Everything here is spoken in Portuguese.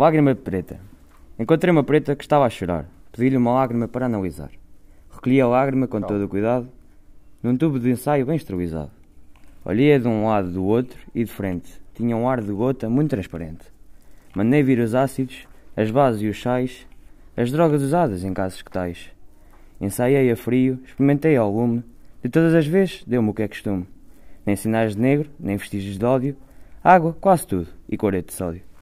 Lágrima preta. Encontrei uma preta que estava a chorar. Pedi-lhe uma lágrima para analisar. Recolhi a lágrima com todo o cuidado, num tubo de ensaio bem esterilizado. Olhei-a de um lado do outro e de frente. Tinha um ar de gota muito transparente. Mandei vir os ácidos, as bases e os sais, as drogas usadas em casos que tais. Ensaiei a frio, experimentei ao lume, de todas as vezes deu-me o que é costume. Nem sinais de negro, nem vestígios de ódio, água, quase tudo, e coreto de sódio.